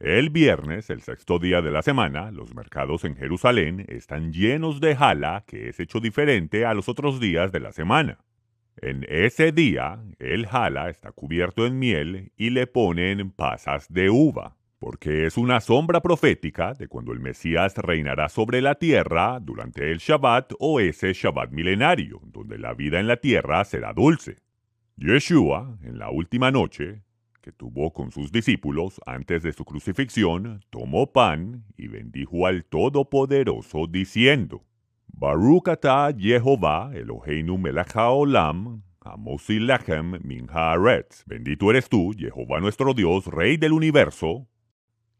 El viernes, el sexto día de la semana, los mercados en Jerusalén están llenos de jala que es hecho diferente a los otros días de la semana. En ese día, el jala está cubierto en miel y le ponen pasas de uva, porque es una sombra profética de cuando el Mesías reinará sobre la tierra durante el Shabbat o ese Shabbat milenario, donde la vida en la tierra será dulce. Yeshua, en la última noche, que tuvo con sus discípulos antes de su crucifixión, tomó pan y bendijo al Todopoderoso diciendo, Baruch atah Jehová Eloheinu melech haolam, amosi min haaretz. Bendito eres tú, Jehová nuestro Dios, Rey del universo,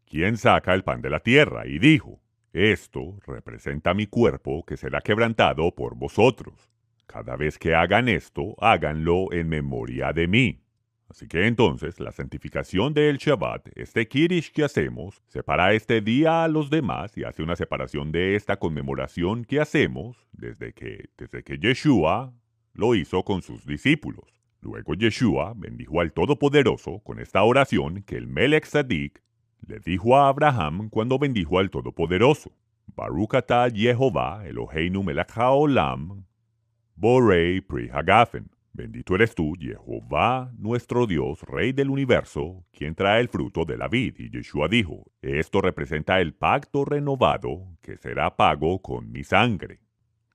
quien saca el pan de la tierra, y dijo, Esto representa mi cuerpo que será quebrantado por vosotros. Cada vez que hagan esto, háganlo en memoria de mí. Así que entonces la santificación del Shabbat, este Kirish que hacemos, separa este día a los demás y hace una separación de esta conmemoración que hacemos desde que, desde que Yeshua lo hizo con sus discípulos. Luego Yeshua bendijo al Todopoderoso con esta oración que el Melech Sadik le dijo a Abraham cuando bendijo al Todopoderoso. Baruch atah Jehová Eloheinu melech haolam, borei pri hagafen. Bendito eres tú, Jehová, nuestro Dios, Rey del universo, quien trae el fruto de la vid. Y Yeshua dijo, esto representa el pacto renovado que será pago con mi sangre.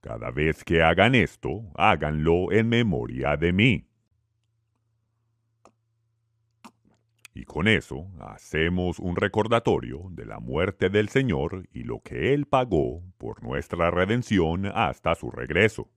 Cada vez que hagan esto, háganlo en memoria de mí. Y con eso hacemos un recordatorio de la muerte del Señor y lo que Él pagó por nuestra redención hasta su regreso.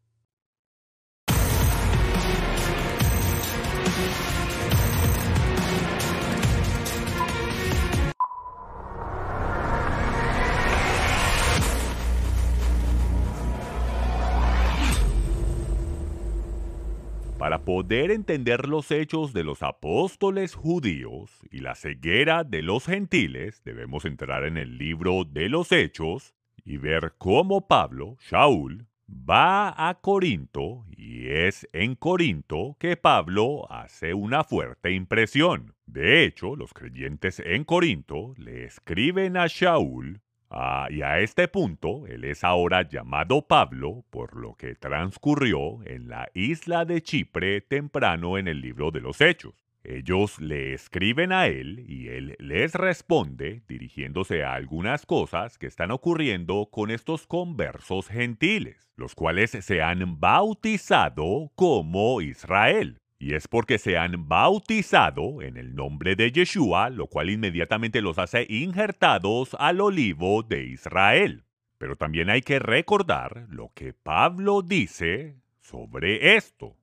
Para poder entender los hechos de los apóstoles judíos y la ceguera de los gentiles, debemos entrar en el libro de los hechos y ver cómo Pablo, Shaul, va a Corinto y es en Corinto que Pablo hace una fuerte impresión. De hecho, los creyentes en Corinto le escriben a Shaul Ah, y a este punto, él es ahora llamado Pablo por lo que transcurrió en la isla de Chipre temprano en el libro de los Hechos. Ellos le escriben a él y él les responde dirigiéndose a algunas cosas que están ocurriendo con estos conversos gentiles, los cuales se han bautizado como Israel. Y es porque se han bautizado en el nombre de Yeshua, lo cual inmediatamente los hace injertados al olivo de Israel. Pero también hay que recordar lo que Pablo dice sobre esto.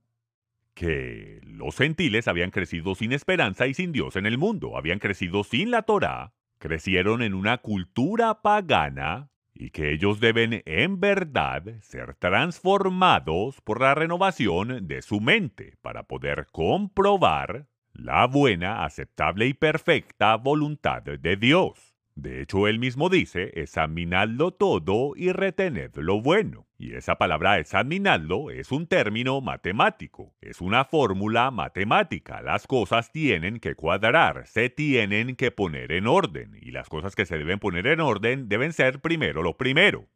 Que los gentiles habían crecido sin esperanza y sin Dios en el mundo, habían crecido sin la Torá, crecieron en una cultura pagana y que ellos deben en verdad ser transformados por la renovación de su mente para poder comprobar la buena, aceptable y perfecta voluntad de Dios. De hecho, él mismo dice, examinadlo todo y retened lo bueno. Y esa palabra examinadlo es un término matemático, es una fórmula matemática. Las cosas tienen que cuadrar, se tienen que poner en orden. Y las cosas que se deben poner en orden deben ser primero lo primero.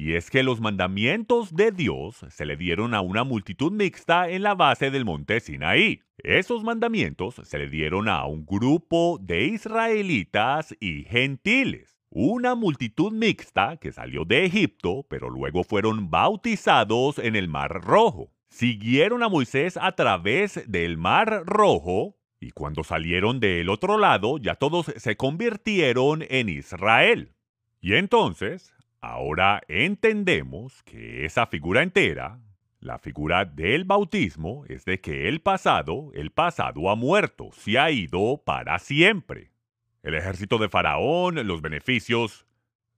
Y es que los mandamientos de Dios se le dieron a una multitud mixta en la base del monte Sinaí. Esos mandamientos se le dieron a un grupo de israelitas y gentiles. Una multitud mixta que salió de Egipto, pero luego fueron bautizados en el Mar Rojo. Siguieron a Moisés a través del Mar Rojo y cuando salieron del otro lado ya todos se convirtieron en Israel. Y entonces Ahora entendemos que esa figura entera, la figura del bautismo, es de que el pasado, el pasado ha muerto, se ha ido para siempre. El ejército de Faraón, los beneficios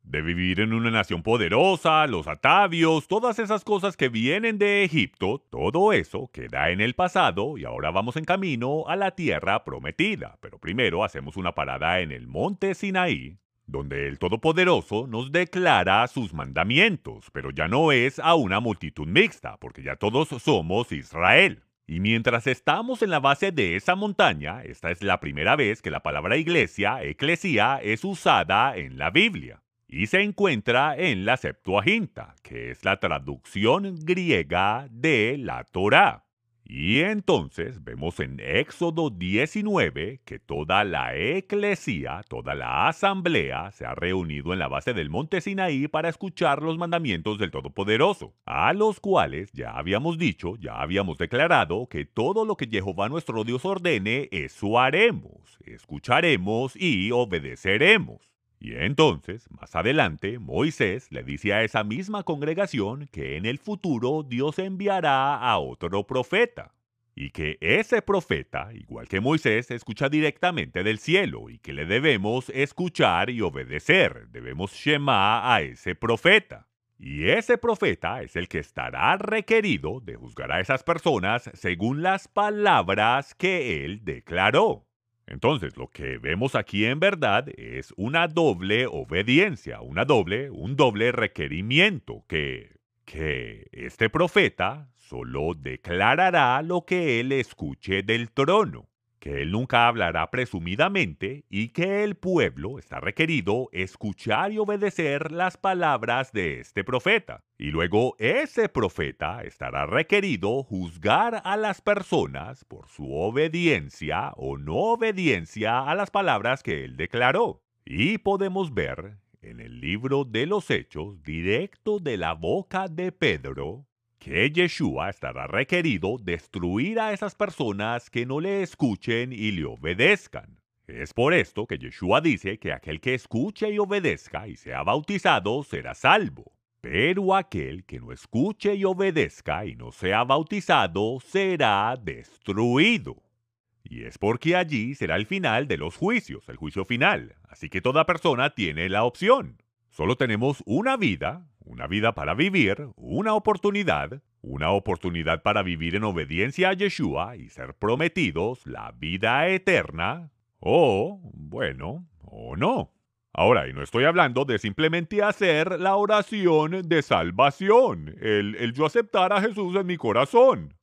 de vivir en una nación poderosa, los atavios, todas esas cosas que vienen de Egipto, todo eso queda en el pasado y ahora vamos en camino a la tierra prometida. Pero primero hacemos una parada en el monte Sinaí donde el Todopoderoso nos declara sus mandamientos, pero ya no es a una multitud mixta, porque ya todos somos Israel. Y mientras estamos en la base de esa montaña, esta es la primera vez que la palabra iglesia, eclesía, es usada en la Biblia. Y se encuentra en la Septuaginta, que es la traducción griega de la Torá. Y entonces vemos en Éxodo 19 que toda la eclesía, toda la asamblea se ha reunido en la base del monte Sinaí para escuchar los mandamientos del Todopoderoso, a los cuales ya habíamos dicho, ya habíamos declarado que todo lo que Jehová nuestro Dios ordene, eso haremos, escucharemos y obedeceremos. Y entonces, más adelante, Moisés le dice a esa misma congregación que en el futuro Dios enviará a otro profeta. Y que ese profeta, igual que Moisés, escucha directamente del cielo y que le debemos escuchar y obedecer. Debemos shema a ese profeta. Y ese profeta es el que estará requerido de juzgar a esas personas según las palabras que él declaró. Entonces, lo que vemos aquí en verdad es una doble obediencia, una doble, un doble requerimiento que, que este profeta solo declarará lo que él escuche del trono que él nunca hablará presumidamente y que el pueblo está requerido escuchar y obedecer las palabras de este profeta. Y luego ese profeta estará requerido juzgar a las personas por su obediencia o no obediencia a las palabras que él declaró. Y podemos ver en el libro de los Hechos, directo de la boca de Pedro, que Yeshua estará requerido destruir a esas personas que no le escuchen y le obedezcan. Es por esto que Yeshua dice que aquel que escuche y obedezca y sea bautizado será salvo. Pero aquel que no escuche y obedezca y no sea bautizado será destruido. Y es porque allí será el final de los juicios, el juicio final. Así que toda persona tiene la opción. Solo tenemos una vida, una vida para vivir, una oportunidad, una oportunidad para vivir en obediencia a Yeshua y ser prometidos la vida eterna, o, bueno, o no. Ahora, y no estoy hablando de simplemente hacer la oración de salvación, el, el yo aceptar a Jesús en mi corazón.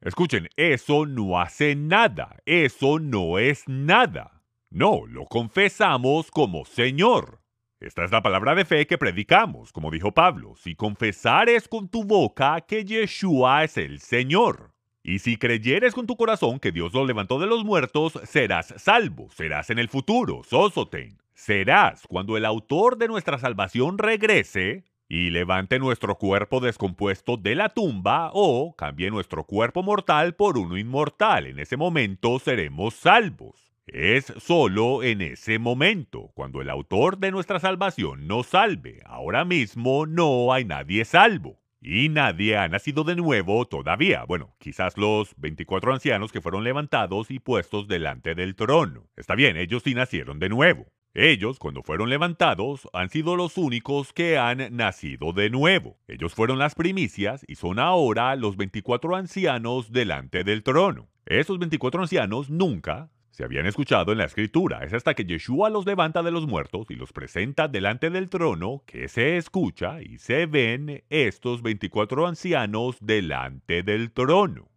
Escuchen, eso no hace nada, eso no es nada. No, lo confesamos como Señor. Esta es la palabra de fe que predicamos, como dijo Pablo, si confesares con tu boca que Yeshua es el Señor. Y si creyeres con tu corazón que Dios lo levantó de los muertos, serás salvo, serás en el futuro, sosoten. Serás cuando el autor de nuestra salvación regrese y levante nuestro cuerpo descompuesto de la tumba o cambie nuestro cuerpo mortal por uno inmortal. En ese momento seremos salvos. Es solo en ese momento, cuando el autor de nuestra salvación nos salve. Ahora mismo no hay nadie salvo. Y nadie ha nacido de nuevo todavía. Bueno, quizás los 24 ancianos que fueron levantados y puestos delante del trono. Está bien, ellos sí nacieron de nuevo. Ellos, cuando fueron levantados, han sido los únicos que han nacido de nuevo. Ellos fueron las primicias y son ahora los 24 ancianos delante del trono. Esos 24 ancianos nunca se habían escuchado en la escritura. Es hasta que Yeshua los levanta de los muertos y los presenta delante del trono que se escucha y se ven estos 24 ancianos delante del trono.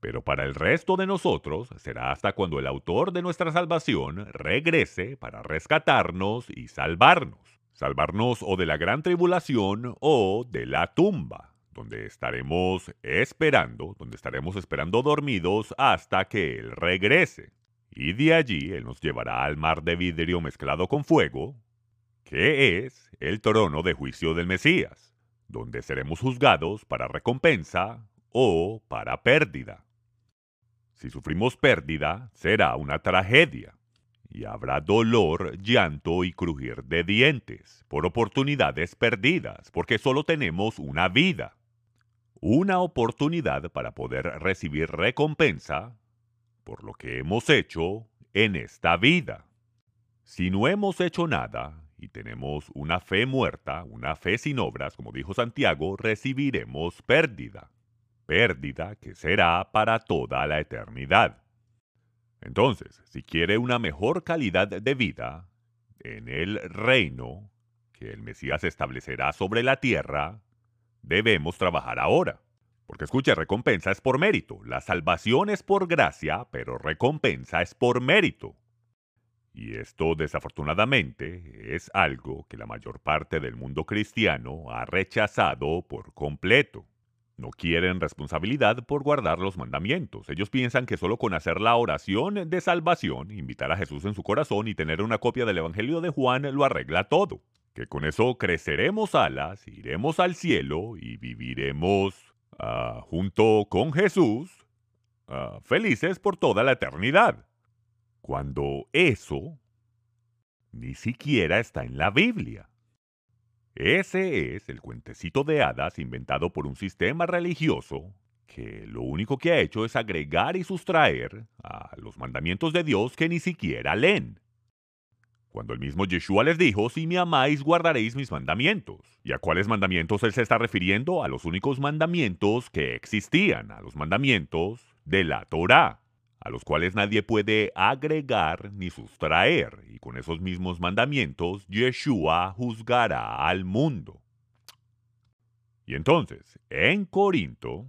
Pero para el resto de nosotros será hasta cuando el autor de nuestra salvación regrese para rescatarnos y salvarnos. Salvarnos o de la gran tribulación o de la tumba, donde estaremos esperando, donde estaremos esperando dormidos hasta que Él regrese y de allí Él nos llevará al mar de vidrio mezclado con fuego, que es el trono de juicio del Mesías, donde seremos juzgados para recompensa o para pérdida. Si sufrimos pérdida, será una tragedia, y habrá dolor, llanto y crujir de dientes por oportunidades perdidas, porque solo tenemos una vida. Una oportunidad para poder recibir recompensa por lo que hemos hecho en esta vida. Si no hemos hecho nada y tenemos una fe muerta, una fe sin obras, como dijo Santiago, recibiremos pérdida. Pérdida que será para toda la eternidad. Entonces, si quiere una mejor calidad de vida en el reino que el Mesías establecerá sobre la tierra, debemos trabajar ahora. Porque escuche, recompensa es por mérito. La salvación es por gracia, pero recompensa es por mérito. Y esto desafortunadamente es algo que la mayor parte del mundo cristiano ha rechazado por completo. No quieren responsabilidad por guardar los mandamientos. Ellos piensan que solo con hacer la oración de salvación, invitar a Jesús en su corazón y tener una copia del Evangelio de Juan lo arregla todo. Que con eso creceremos alas, iremos al cielo y viviremos ah, junto con Jesús ah, felices por toda la eternidad. Cuando eso ni siquiera está en la Biblia. Ese es el cuentecito de hadas inventado por un sistema religioso que lo único que ha hecho es agregar y sustraer a los mandamientos de Dios que ni siquiera leen. Cuando el mismo Yeshua les dijo, si me amáis, guardaréis mis mandamientos. ¿Y a cuáles mandamientos él se está refiriendo? A los únicos mandamientos que existían, a los mandamientos de la Torah a los cuales nadie puede agregar ni sustraer, y con esos mismos mandamientos Yeshua juzgará al mundo. Y entonces, en Corinto,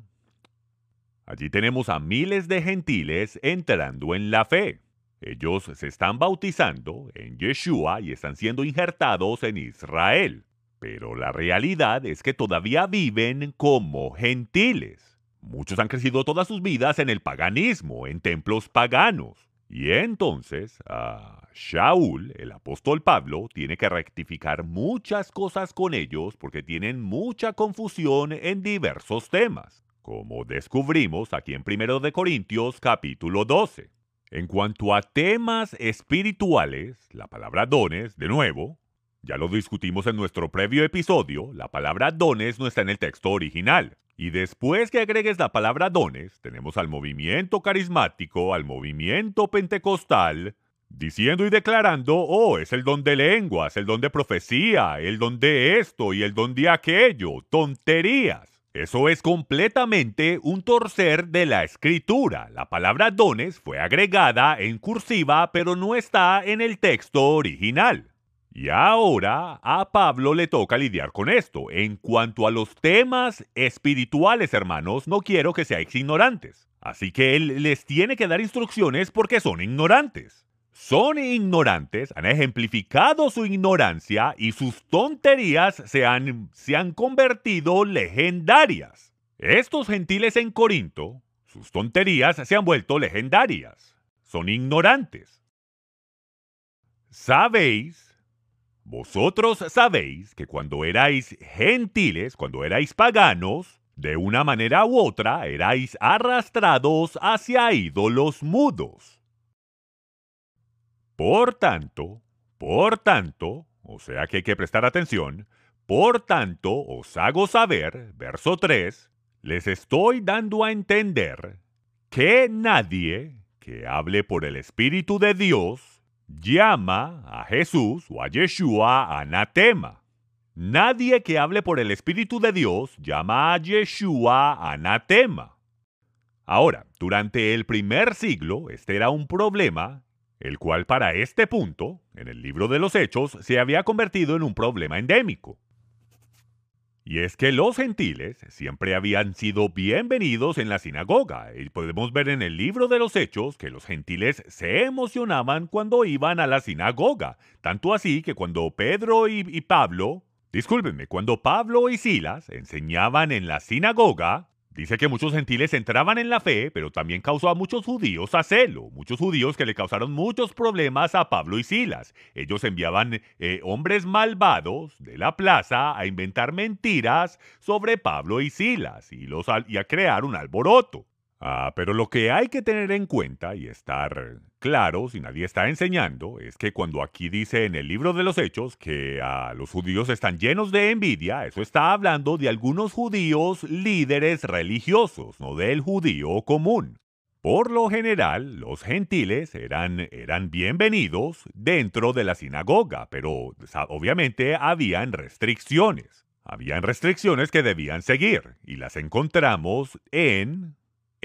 allí tenemos a miles de gentiles entrando en la fe. Ellos se están bautizando en Yeshua y están siendo injertados en Israel. Pero la realidad es que todavía viven como gentiles. Muchos han crecido todas sus vidas en el paganismo, en templos paganos. Y entonces, a Shaul, el apóstol Pablo, tiene que rectificar muchas cosas con ellos porque tienen mucha confusión en diversos temas, como descubrimos aquí en 1 de Corintios capítulo 12. En cuanto a temas espirituales, la palabra dones, de nuevo, ya lo discutimos en nuestro previo episodio, la palabra dones no está en el texto original. Y después que agregues la palabra dones, tenemos al movimiento carismático, al movimiento pentecostal, diciendo y declarando, oh, es el don de lenguas, el don de profecía, el don de esto y el don de aquello, tonterías. Eso es completamente un torcer de la escritura. La palabra dones fue agregada en cursiva, pero no está en el texto original. Y ahora a Pablo le toca lidiar con esto. En cuanto a los temas espirituales, hermanos, no quiero que seáis ignorantes. Así que él les tiene que dar instrucciones porque son ignorantes. Son ignorantes, han ejemplificado su ignorancia y sus tonterías se han, se han convertido legendarias. Estos gentiles en Corinto, sus tonterías se han vuelto legendarias. Son ignorantes. Sabéis vosotros sabéis que cuando erais gentiles, cuando erais paganos, de una manera u otra erais arrastrados hacia ídolos mudos. Por tanto, por tanto, o sea que hay que prestar atención, por tanto os hago saber, verso 3, les estoy dando a entender que nadie que hable por el Espíritu de Dios llama a Jesús o a Yeshua anatema. Nadie que hable por el Espíritu de Dios llama a Yeshua anatema. Ahora, durante el primer siglo, este era un problema, el cual para este punto, en el libro de los Hechos, se había convertido en un problema endémico. Y es que los gentiles siempre habían sido bienvenidos en la sinagoga. Y podemos ver en el libro de los Hechos que los gentiles se emocionaban cuando iban a la sinagoga. Tanto así que cuando Pedro y, Pablo, discúlpenme, cuando Pablo y Silas enseñaban en la sinagoga, Dice que muchos gentiles entraban en la fe, pero también causó a muchos judíos a celo, muchos judíos que le causaron muchos problemas a Pablo y Silas. Ellos enviaban eh, hombres malvados de la plaza a inventar mentiras sobre Pablo y Silas y, los, y a crear un alboroto. Ah, pero lo que hay que tener en cuenta y estar claro, si nadie está enseñando, es que cuando aquí dice en el libro de los Hechos que a los judíos están llenos de envidia, eso está hablando de algunos judíos líderes religiosos, no del judío común. Por lo general, los gentiles eran, eran bienvenidos dentro de la sinagoga, pero obviamente habían restricciones. Habían restricciones que debían seguir, y las encontramos en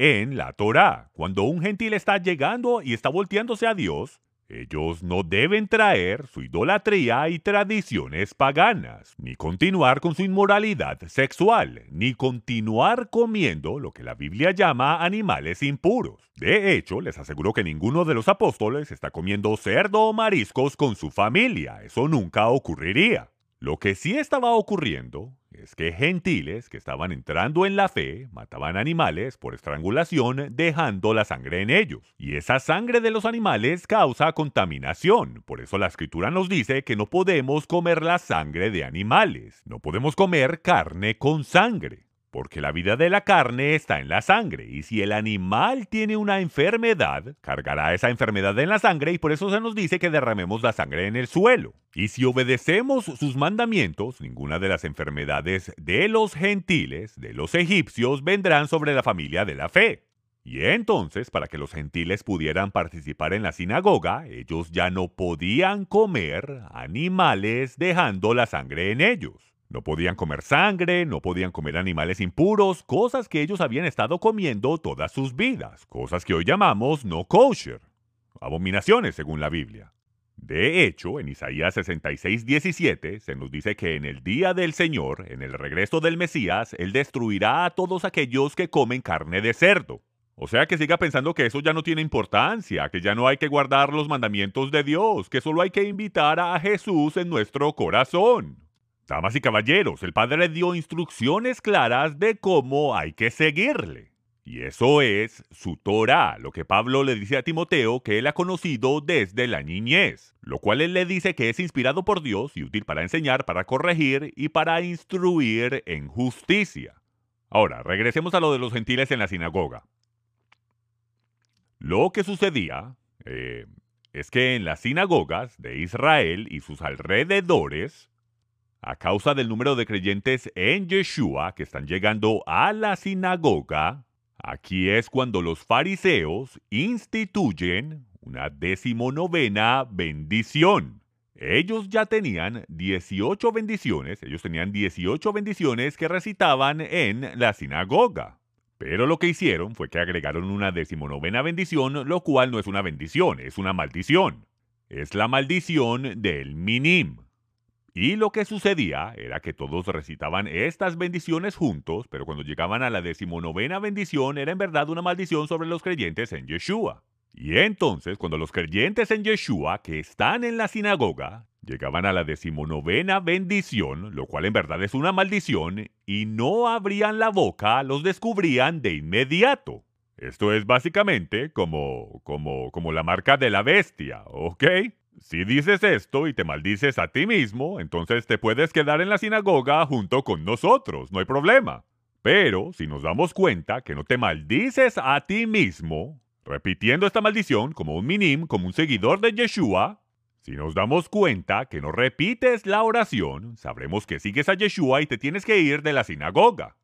en la Torá. Cuando un gentil está llegando y está volteándose a Dios, Ellos no deben traer su idolatría y tradiciones paganas, ni continuar con su inmoralidad sexual, ni continuar comiendo lo que la Biblia llama animales impuros. De hecho, les aseguro que ninguno de los apóstoles está comiendo cerdo o mariscos con su familia. Eso nunca ocurriría. Lo que sí estaba ocurriendo es que gentiles que estaban entrando en la fe mataban animales por estrangulación dejando la sangre en ellos. Y esa sangre de los animales causa contaminación. Por eso la escritura nos dice que no podemos comer la sangre de animales. No podemos comer carne con sangre. Porque la vida de la carne está en la sangre, y si el animal tiene una enfermedad, cargará esa enfermedad en la sangre, y por eso se nos dice que derramemos la sangre en el suelo. Y si obedecemos sus mandamientos, ninguna de las enfermedades de los gentiles, de los egipcios, vendrán sobre la familia de la fe. Y entonces, para que los gentiles pudieran participar en la sinagoga, ellos ya no podían comer animales dejando la sangre en ellos. No podían comer sangre, no podían comer animales impuros, cosas que ellos habían estado comiendo todas sus vidas, cosas que hoy llamamos no kosher, abominaciones según la Biblia. De hecho, en Isaías 66, 17 se nos dice que en el día del Señor, en el regreso del Mesías, Él destruirá a todos aquellos que comen carne de cerdo. O sea que siga pensando que eso ya no tiene importancia, que ya no hay que guardar los mandamientos de Dios, que solo hay que invitar a Jesús en nuestro corazón. Damas y caballeros, el Padre dio instrucciones claras de cómo hay que seguirle. Y eso es su Torah, lo que Pablo le dice a Timoteo que él ha conocido desde la niñez, lo cual él le dice que es inspirado por Dios y útil para enseñar, para corregir y para instruir en justicia. Ahora, regresemos a lo de los gentiles en la sinagoga. Lo que sucedía eh, es que en las sinagogas de Israel y sus alrededores, a causa del número de creyentes en Yeshua que están llegando a la sinagoga, aquí es cuando los fariseos instituyen una decimonovena bendición. Ellos ya tenían 18 bendiciones, ellos tenían 18 bendiciones que recitaban en la sinagoga. Pero lo que hicieron fue que agregaron una decimonovena bendición, lo cual no es una bendición, es una maldición. Es la maldición del minim. Y lo que sucedía era que todos recitaban estas bendiciones juntos, pero cuando llegaban a la decimonovena bendición era en verdad una maldición sobre los creyentes en Yeshua. Y entonces, cuando los creyentes en Yeshua, que están en la sinagoga, llegaban a la decimonovena bendición, lo cual en verdad es una maldición, y no abrían la boca, los descubrían de inmediato. Esto es básicamente como, como, como la marca de la bestia, ¿ok? Si dices esto y te maldices a ti mismo, entonces te puedes quedar en la sinagoga junto con nosotros, no hay problema. Pero si nos damos cuenta que no te maldices a ti mismo, repitiendo esta maldición como un minim, como un seguidor de Yeshua, si nos damos cuenta que no repites la oración, sabremos que sigues a Yeshua y te tienes que ir de la sinagoga.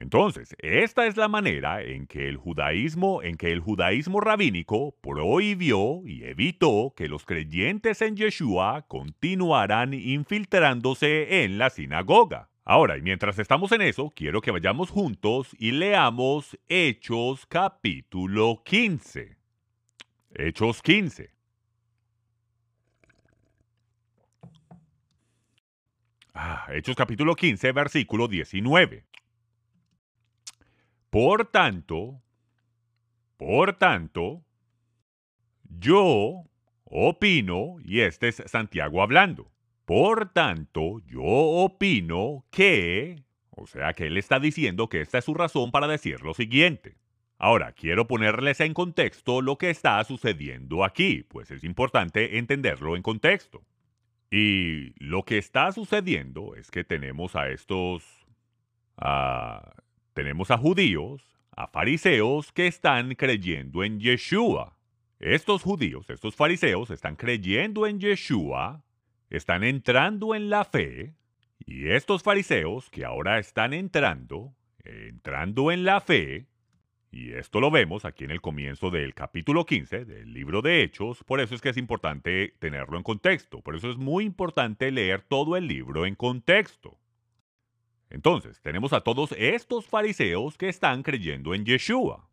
Entonces, esta es la manera en que el judaísmo, en que el judaísmo rabínico prohibió y evitó que los creyentes en Yeshua continuaran infiltrándose en la sinagoga. Ahora, y mientras estamos en eso, quiero que vayamos juntos y leamos Hechos capítulo 15. Hechos 15. Ah, Hechos capítulo 15, versículo 19. Por tanto, por tanto, yo opino, y este es Santiago hablando, por tanto, yo opino que, o sea que él está diciendo que esta es su razón para decir lo siguiente. Ahora, quiero ponerles en contexto lo que está sucediendo aquí, pues es importante entenderlo en contexto. Y lo que está sucediendo es que tenemos a estos a tenemos a judíos, a fariseos que están creyendo en Yeshua. Estos judíos, estos fariseos están creyendo en Yeshua, están entrando en la fe, y estos fariseos que ahora están entrando, entrando en la fe, y esto lo vemos aquí en el comienzo del capítulo 15 del libro de Hechos, por eso es que es importante tenerlo en contexto, por eso es muy importante leer todo el libro en contexto. Entonces, tenemos a todos estos fariseos que están creyendo en Yeshua.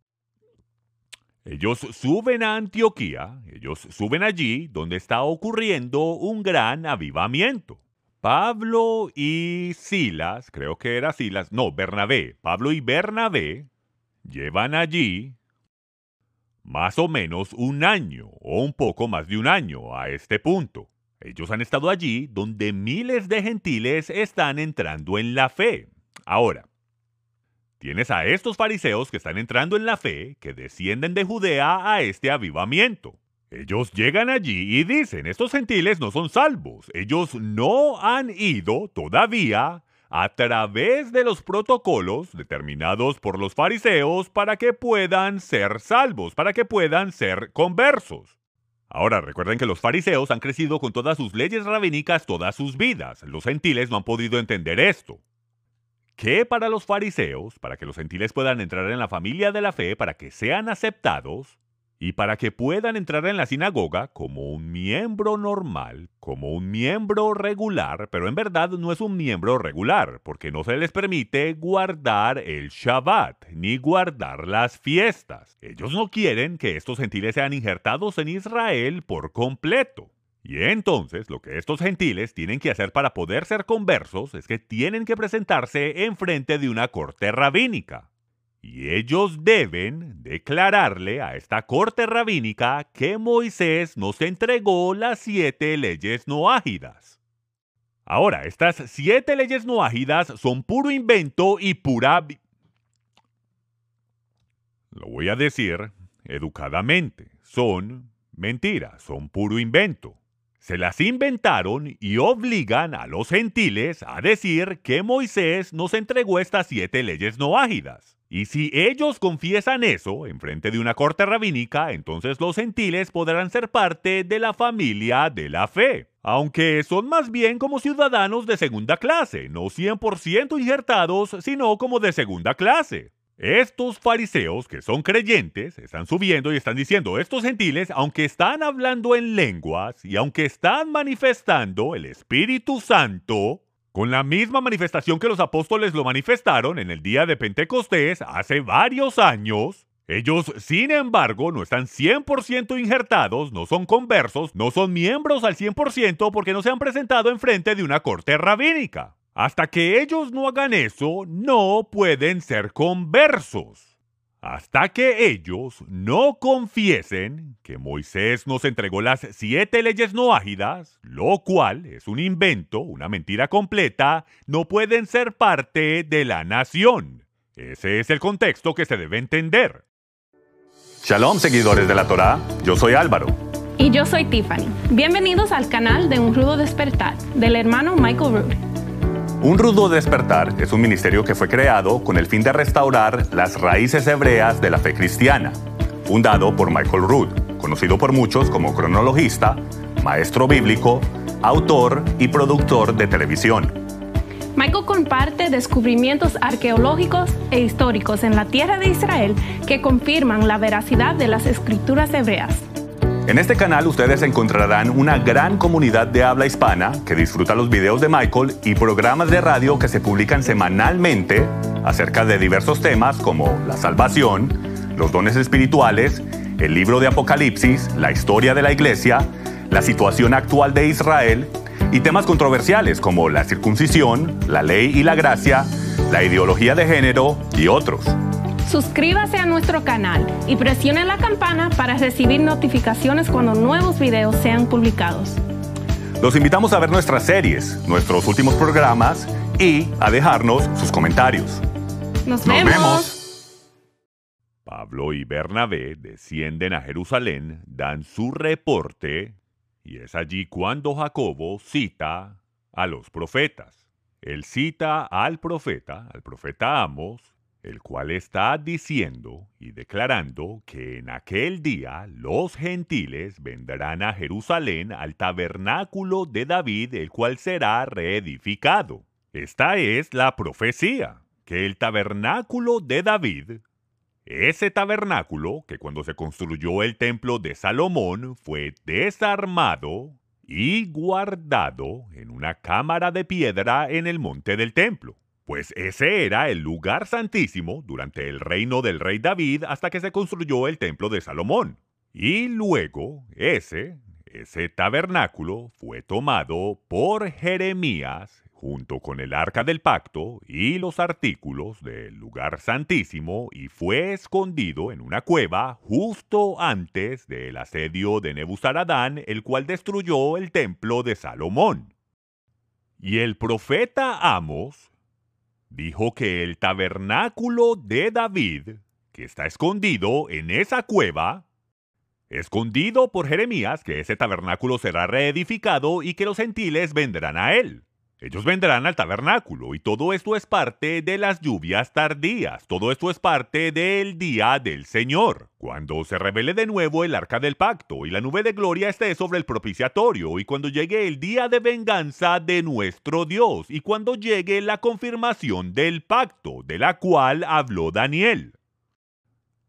Ellos suben a Antioquía, ellos suben allí donde está ocurriendo un gran avivamiento. Pablo y Silas, creo que era Silas, no, Bernabé, Pablo y Bernabé llevan allí más o menos un año o un poco más de un año a este punto. Ellos han estado allí donde miles de gentiles están entrando en la fe. Ahora, tienes a estos fariseos que están entrando en la fe, que descienden de Judea a este avivamiento. Ellos llegan allí y dicen, estos gentiles no son salvos, ellos no han ido todavía a través de los protocolos determinados por los fariseos para que puedan ser salvos, para que puedan ser conversos. Ahora recuerden que los fariseos han crecido con todas sus leyes rabínicas todas sus vidas. Los gentiles no han podido entender esto. ¿Qué para los fariseos, para que los gentiles puedan entrar en la familia de la fe, para que sean aceptados, y para que puedan entrar en la sinagoga como un miembro normal, como un miembro regular, pero en verdad no es un miembro regular, porque no se les permite guardar el Shabbat, ni guardar las fiestas. Ellos no quieren que estos gentiles sean injertados en Israel por completo. Y entonces lo que estos gentiles tienen que hacer para poder ser conversos es que tienen que presentarse en frente de una corte rabínica. Y ellos deben declararle a esta corte rabínica que Moisés nos entregó las siete leyes noágidas. Ahora, estas siete leyes noágidas son puro invento y pura... Lo voy a decir educadamente. Son mentiras, son puro invento. Se las inventaron y obligan a los gentiles a decir que Moisés nos entregó estas siete leyes noágidas. Y si ellos confiesan eso en frente de una corte rabínica, entonces los gentiles podrán ser parte de la familia de la fe. Aunque son más bien como ciudadanos de segunda clase, no 100% injertados, sino como de segunda clase. Estos fariseos que son creyentes están subiendo y están diciendo, estos gentiles, aunque están hablando en lenguas y aunque están manifestando el Espíritu Santo, con la misma manifestación que los apóstoles lo manifestaron en el día de Pentecostés hace varios años, ellos, sin embargo, no están 100% injertados, no son conversos, no son miembros al 100% porque no se han presentado en frente de una corte rabínica. Hasta que ellos no hagan eso, no pueden ser conversos hasta que ellos no confiesen que Moisés nos entregó las siete leyes noágidas, lo cual es un invento, una mentira completa, no pueden ser parte de la nación. Ese es el contexto que se debe entender. Shalom, seguidores de la Torá, yo soy Álvaro. Y yo soy Tiffany. Bienvenidos al canal de Un Rudo Despertar del hermano Michael Root. Un rudo despertar es un ministerio que fue creado con el fin de restaurar las raíces hebreas de la fe cristiana, fundado por Michael Rood, conocido por muchos como cronologista, maestro bíblico, autor y productor de televisión. Michael comparte descubrimientos arqueológicos e históricos en la tierra de Israel que confirman la veracidad de las escrituras hebreas. En este canal ustedes encontrarán una gran comunidad de habla hispana que disfruta los videos de Michael y programas de radio que se publican semanalmente acerca de diversos temas como la salvación, los dones espirituales, el libro de Apocalipsis, la historia de la iglesia, la situación actual de Israel y temas controversiales como la circuncisión, la ley y la gracia, la ideología de género y otros. Suscríbase a nuestro canal y presione la campana para recibir notificaciones cuando nuevos videos sean publicados. Los invitamos a ver nuestras series, nuestros últimos programas y a dejarnos sus comentarios. Nos, vemos. Pablo y Bernabé descienden a Jerusalén, dan su reporte y es allí cuando Jacobo cita a los profetas. Él cita al profeta, al profeta Amos, el cual está diciendo y declarando que en aquel día los gentiles vendrán a Jerusalén al tabernáculo de David, el cual será reedificado. Esta es la profecía, que el tabernáculo de David, ese tabernáculo que cuando se construyó el templo de Salomón fue desarmado y guardado en una cámara de piedra en el monte del templo. Pues ese era el lugar santísimo durante el reino del rey David hasta que se construyó el templo de Salomón. Y luego ese, ese tabernáculo fue tomado por Jeremías junto con el arca del pacto y los artículos del lugar santísimo y fue escondido en una cueva justo antes del asedio de Nebuzaradán, el cual destruyó el templo de Salomón. Y el profeta Amos dijo que el tabernáculo de David, que está escondido en esa cueva, escondido por Jeremías, que ese tabernáculo será reedificado y que los gentiles vendrán a él. Ellos vendrán al tabernáculo y todo esto es parte de las lluvias tardías, todo esto es parte del día del Señor, cuando se revele de nuevo el arca del pacto y la nube de gloria esté sobre el propiciatorio y cuando llegue el día de venganza de nuestro Dios y cuando llegue la confirmación del pacto de la cual habló Daniel.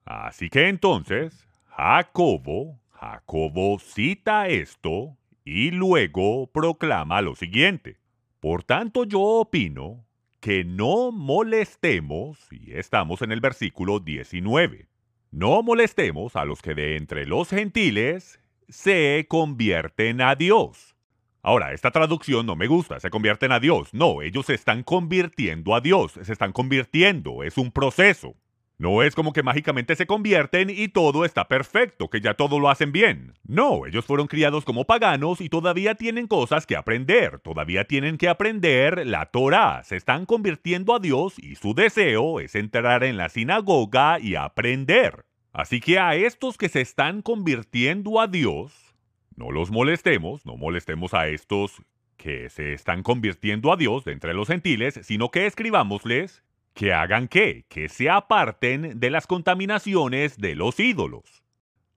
Así que entonces, Jacobo, Jacobo cita esto y luego proclama lo siguiente. Por tanto, yo opino que no molestemos, y estamos en el versículo 19, no molestemos a los que de entre los gentiles se convierten a Dios. Ahora, esta traducción no me gusta, se convierten a Dios. No, ellos se están convirtiendo a Dios, se están convirtiendo, es un proceso. No es como que mágicamente se convierten y todo está perfecto, que ya todo lo hacen bien. No, ellos fueron criados como paganos y todavía tienen cosas que aprender, todavía tienen que aprender la Torah, se están convirtiendo a Dios y su deseo es entrar en la sinagoga y aprender. Así que a estos que se están convirtiendo a Dios, no los molestemos, no molestemos a estos que se están convirtiendo a Dios de entre los gentiles, sino que escribámosles ¿Que hagan qué? Que se aparten de las contaminaciones de los ídolos.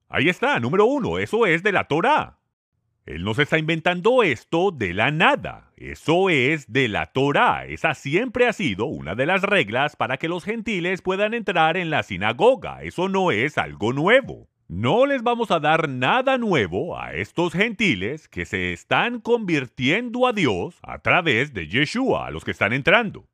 Ahí está, número uno, eso es de la Torah. Él no se está inventando esto de la nada, eso es de la Torah. Esa siempre ha sido una de las reglas para que los gentiles puedan entrar en la sinagoga, eso no es algo nuevo. No les vamos a dar nada nuevo a estos gentiles que se están convirtiendo a Dios a través de Yeshua, a los que están entrando.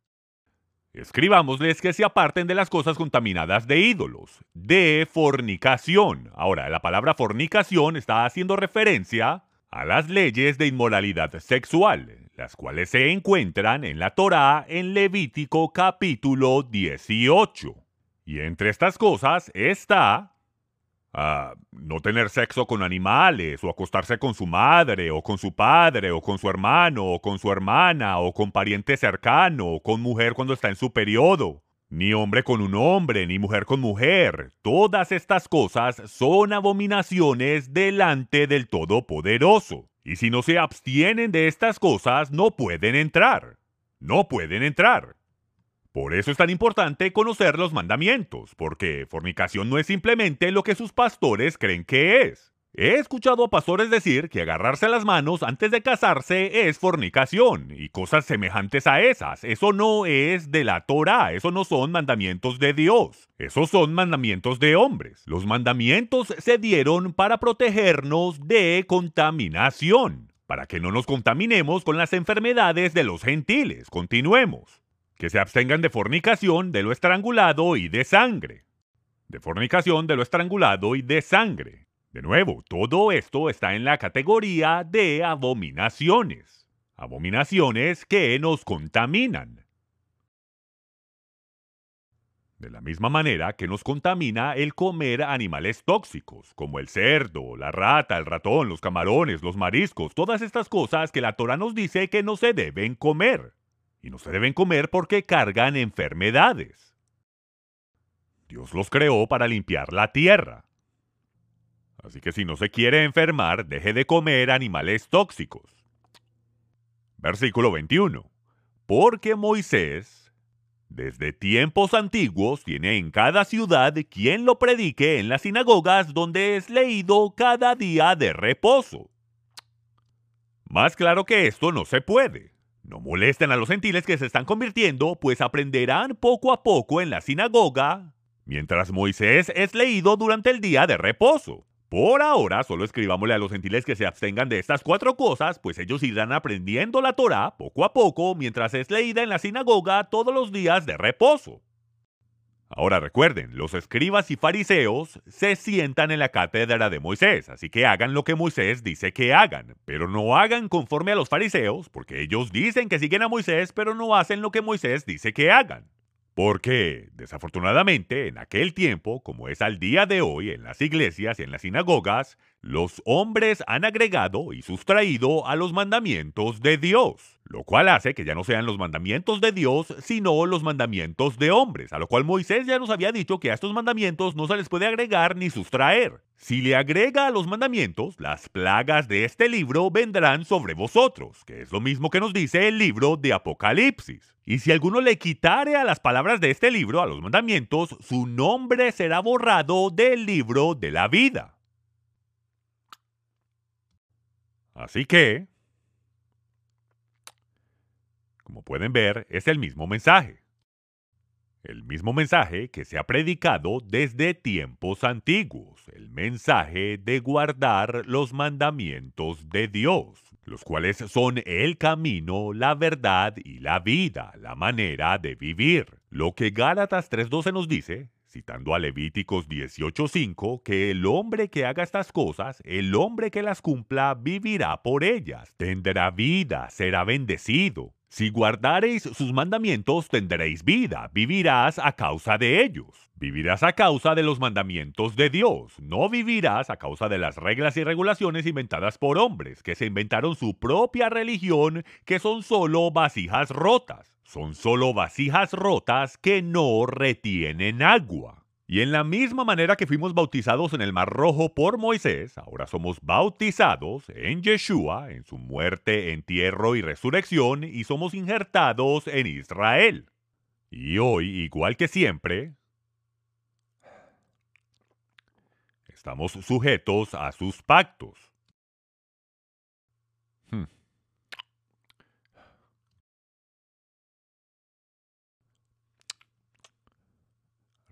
Escribámosles que se aparten de las cosas contaminadas de ídolos, de fornicación. Ahora, la palabra fornicación está haciendo referencia a las leyes de inmoralidad sexual, las cuales se encuentran en la Torá en Levítico capítulo 18. Y entre estas cosas está a no tener sexo con animales, o acostarse con su madre, o con su padre, o con su hermano, o con su hermana, o con pariente cercano, o con mujer cuando está en su periodo. Ni hombre con un hombre, ni mujer con mujer. Todas estas cosas son abominaciones delante del Todopoderoso. Y si no se abstienen de estas cosas, no pueden entrar. No pueden entrar. Por eso es tan importante conocer los mandamientos, porque fornicación no es simplemente lo que sus pastores creen que es. He escuchado a pastores decir que agarrarse las manos antes de casarse es fornicación y cosas semejantes a esas. Eso no es de la Torah, eso no son mandamientos de Dios, esos son mandamientos de hombres. Los mandamientos se dieron para protegernos de contaminación, para que no nos contaminemos con las enfermedades de los gentiles. Continuemos que se abstengan de fornicación, de lo estrangulado y de sangre. De fornicación, de lo estrangulado y de sangre. De nuevo, todo esto está en la categoría de abominaciones. Abominaciones que nos contaminan. De la misma manera que nos contamina el comer animales tóxicos, como el cerdo, la rata, el ratón, los camarones, los mariscos, todas estas cosas que la Torah nos dice que no se deben comer y no se deben comer porque cargan enfermedades. Dios los creó para limpiar la tierra. Así que si no se quiere enfermar, deje de comer animales tóxicos. Versículo 21. Porque Moisés, desde tiempos antiguos, tiene en cada ciudad quien lo predique en las sinagogas donde es leído cada día de reposo. Más claro que esto no se puede. No molesten a los gentiles que se están convirtiendo, pues aprenderán poco a poco en la sinagoga, mientras Moisés es leído durante el día de reposo. Por ahora, solo escribámosle a los gentiles que se abstengan de estas cuatro cosas, pues ellos irán aprendiendo la Torah poco a poco mientras es leída en la sinagoga todos los días de reposo. Ahora recuerden, los escribas y fariseos se sientan en la cátedra de Moisés, así que hagan lo que Moisés dice que hagan, pero no hagan conforme a los fariseos, porque ellos dicen que siguen a Moisés, pero no hacen lo que Moisés dice que hagan. Porque, desafortunadamente, en aquel tiempo, como es al día de hoy en las iglesias y en las sinagogas, los hombres han agregado y sustraído a los mandamientos de Dios, lo cual hace que ya no sean los mandamientos de Dios, sino los mandamientos de hombres, a lo cual Moisés ya nos había dicho que a estos mandamientos no se les puede agregar ni sustraer. Si le agrega a los mandamientos, las plagas de este libro vendrán sobre vosotros, que es lo mismo que nos dice el libro de Apocalipsis. Y si alguno le quitare a las palabras de este libro, a los mandamientos, su nombre será borrado del libro de la vida. Así que, como pueden ver, es el mismo mensaje. El mismo mensaje que se ha predicado desde tiempos antiguos, el mensaje de guardar los mandamientos de Dios, los cuales son el camino, la verdad y la vida, la manera de vivir. Lo que Gálatas 3.12 nos dice, citando a Levíticos 18.5, que el hombre que haga estas cosas, el hombre que las cumpla, vivirá por ellas, tendrá vida, será bendecido. Si guardareis sus mandamientos, tendréis vida, vivirás a causa de ellos. Vivirás a causa de los mandamientos de Dios, no vivirás a causa de las reglas y regulaciones inventadas por hombres, que se inventaron su propia religión, que son solo vasijas rotas. Son solo vasijas rotas que no retienen agua. Y en la misma manera que fuimos bautizados en el Mar Rojo por Moisés, ahora somos bautizados en Yeshua, en su muerte, entierro y resurrección, y somos injertados en Israel. Y hoy, igual que siempre, estamos sujetos a sus pactos.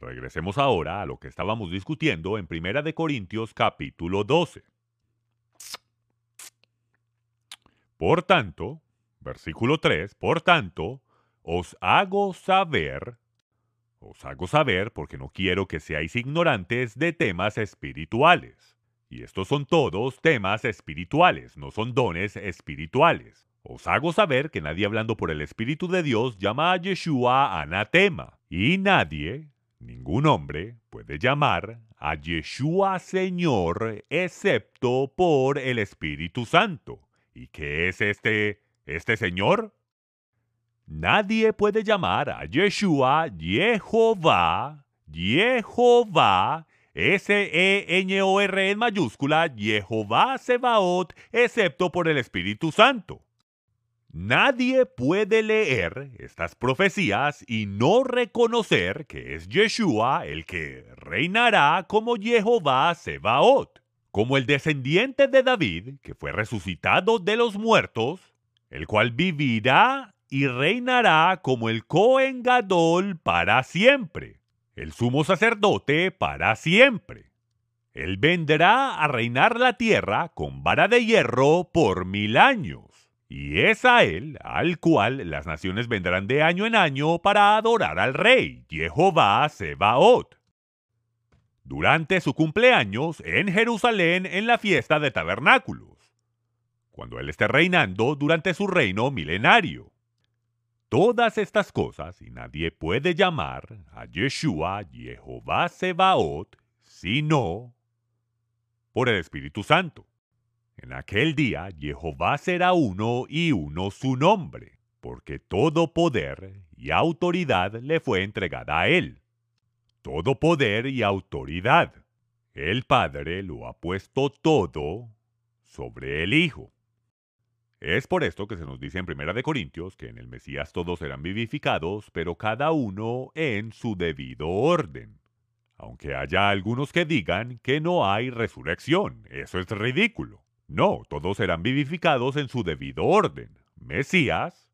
Regresemos ahora a lo que estábamos discutiendo en Primera de Corintios capítulo 12. Por tanto, versículo 3, por tanto, os hago saber, os hago saber porque no quiero que seáis ignorantes de temas espirituales. Y estos son todos temas espirituales, no son dones espirituales. Os hago saber que nadie hablando por el Espíritu de Dios llama a Yeshua anatema, y nadie, Ningún hombre puede llamar a Yeshua Señor excepto por el Espíritu Santo. ¿Y qué es este, este Señor? Nadie puede llamar a Yeshua Jehová, Jehová, S-E-N-O-R en mayúscula, Jehová Sebaot, excepto por el Espíritu Santo. Nadie puede leer estas profecías y no reconocer que es Yeshua el que reinará como Jehová Sebaot, como el descendiente de David, que fue resucitado de los muertos, el cual vivirá y reinará como el Cohen Gadol para siempre, el sumo sacerdote para siempre. Él vendrá a reinar la tierra con vara de hierro por mil años. Y es a él al cual las naciones vendrán de año en año para adorar al rey, Jehová Sebaot. Durante su cumpleaños en Jerusalén en la fiesta de tabernáculos, cuando él esté reinando durante su reino milenario. Todas estas cosas, y nadie puede llamar a Yeshua Jehová Sebaot, sino por el Espíritu Santo. En aquel día Jehová será uno y uno su nombre, porque todo poder y autoridad le fue entregada a él. Todo poder y autoridad. El Padre lo ha puesto todo sobre el Hijo. Es por esto que se nos dice en Primera de Corintios que en el Mesías todos serán vivificados, pero cada uno en su debido orden. Aunque haya algunos que digan que no hay resurrección, eso es ridículo. No, todos serán vivificados en su debido orden. Mesías,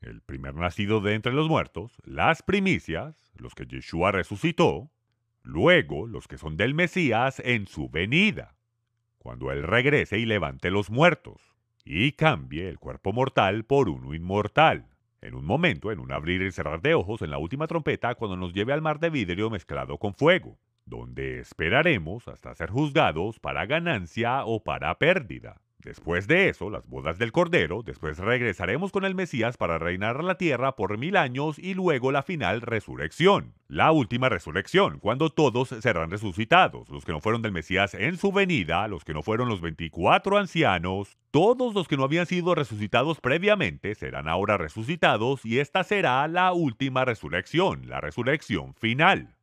el primer nacido de entre los muertos, las primicias, los que Yeshua resucitó, Luego, los que son del Mesías en su venida, cuando Él regrese y levante los muertos, y cambie el cuerpo mortal por uno inmortal. En un momento, en un abrir y cerrar de ojos, en la última trompeta, cuando nos lleve al mar de vidrio mezclado con fuego, donde esperaremos hasta ser juzgados para ganancia o para pérdida. Después de eso, las bodas del Cordero, después regresaremos con el Mesías para reinar la tierra por mil años y luego la final resurrección. La última resurrección, cuando todos serán resucitados, los que no fueron del Mesías en su venida, los que no fueron los 24 ancianos, todos los que no habían sido resucitados previamente serán ahora resucitados y esta será la última resurrección, la resurrección final.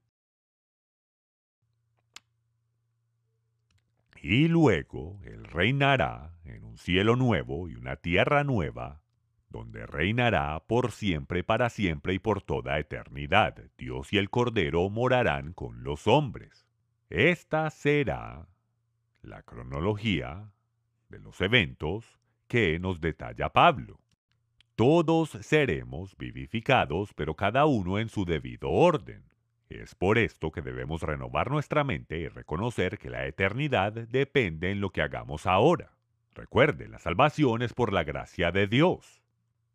Y luego Él reinará en un cielo nuevo y una tierra nueva, donde reinará por siempre, para siempre y por toda eternidad. Dios y el Cordero morarán con los hombres. Esta será la cronología de los eventos que nos detalla Pablo. Todos seremos vivificados, pero cada uno en su debido orden. Es por esto que debemos renovar nuestra mente y reconocer que la eternidad depende en lo que hagamos ahora. Recuerde, la salvación es por la gracia de Dios,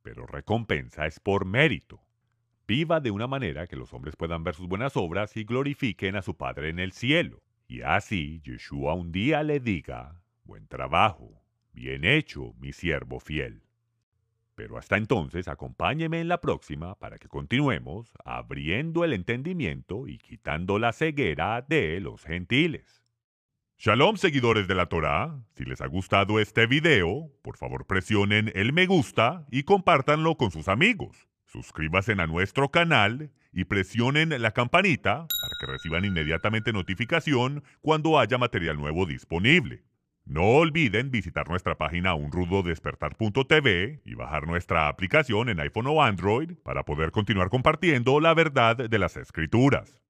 pero recompensa es por mérito. Viva de una manera que los hombres puedan ver sus buenas obras y glorifiquen a su Padre en el cielo. Y así Yeshua un día le diga, buen trabajo, bien hecho, mi siervo fiel. Pero hasta entonces acompáñeme en la próxima para que continuemos abriendo el entendimiento y quitando la ceguera de los gentiles. Shalom seguidores de la Torá, si les ha gustado este video, por favor presionen el me gusta y compártanlo con sus amigos. Suscríbanse a nuestro canal y presionen la campanita para que reciban inmediatamente notificación cuando haya material nuevo disponible. No olviden visitar nuestra página unrudodespertar.tv y bajar nuestra aplicación en iPhone o Android para poder continuar compartiendo la verdad de las escrituras.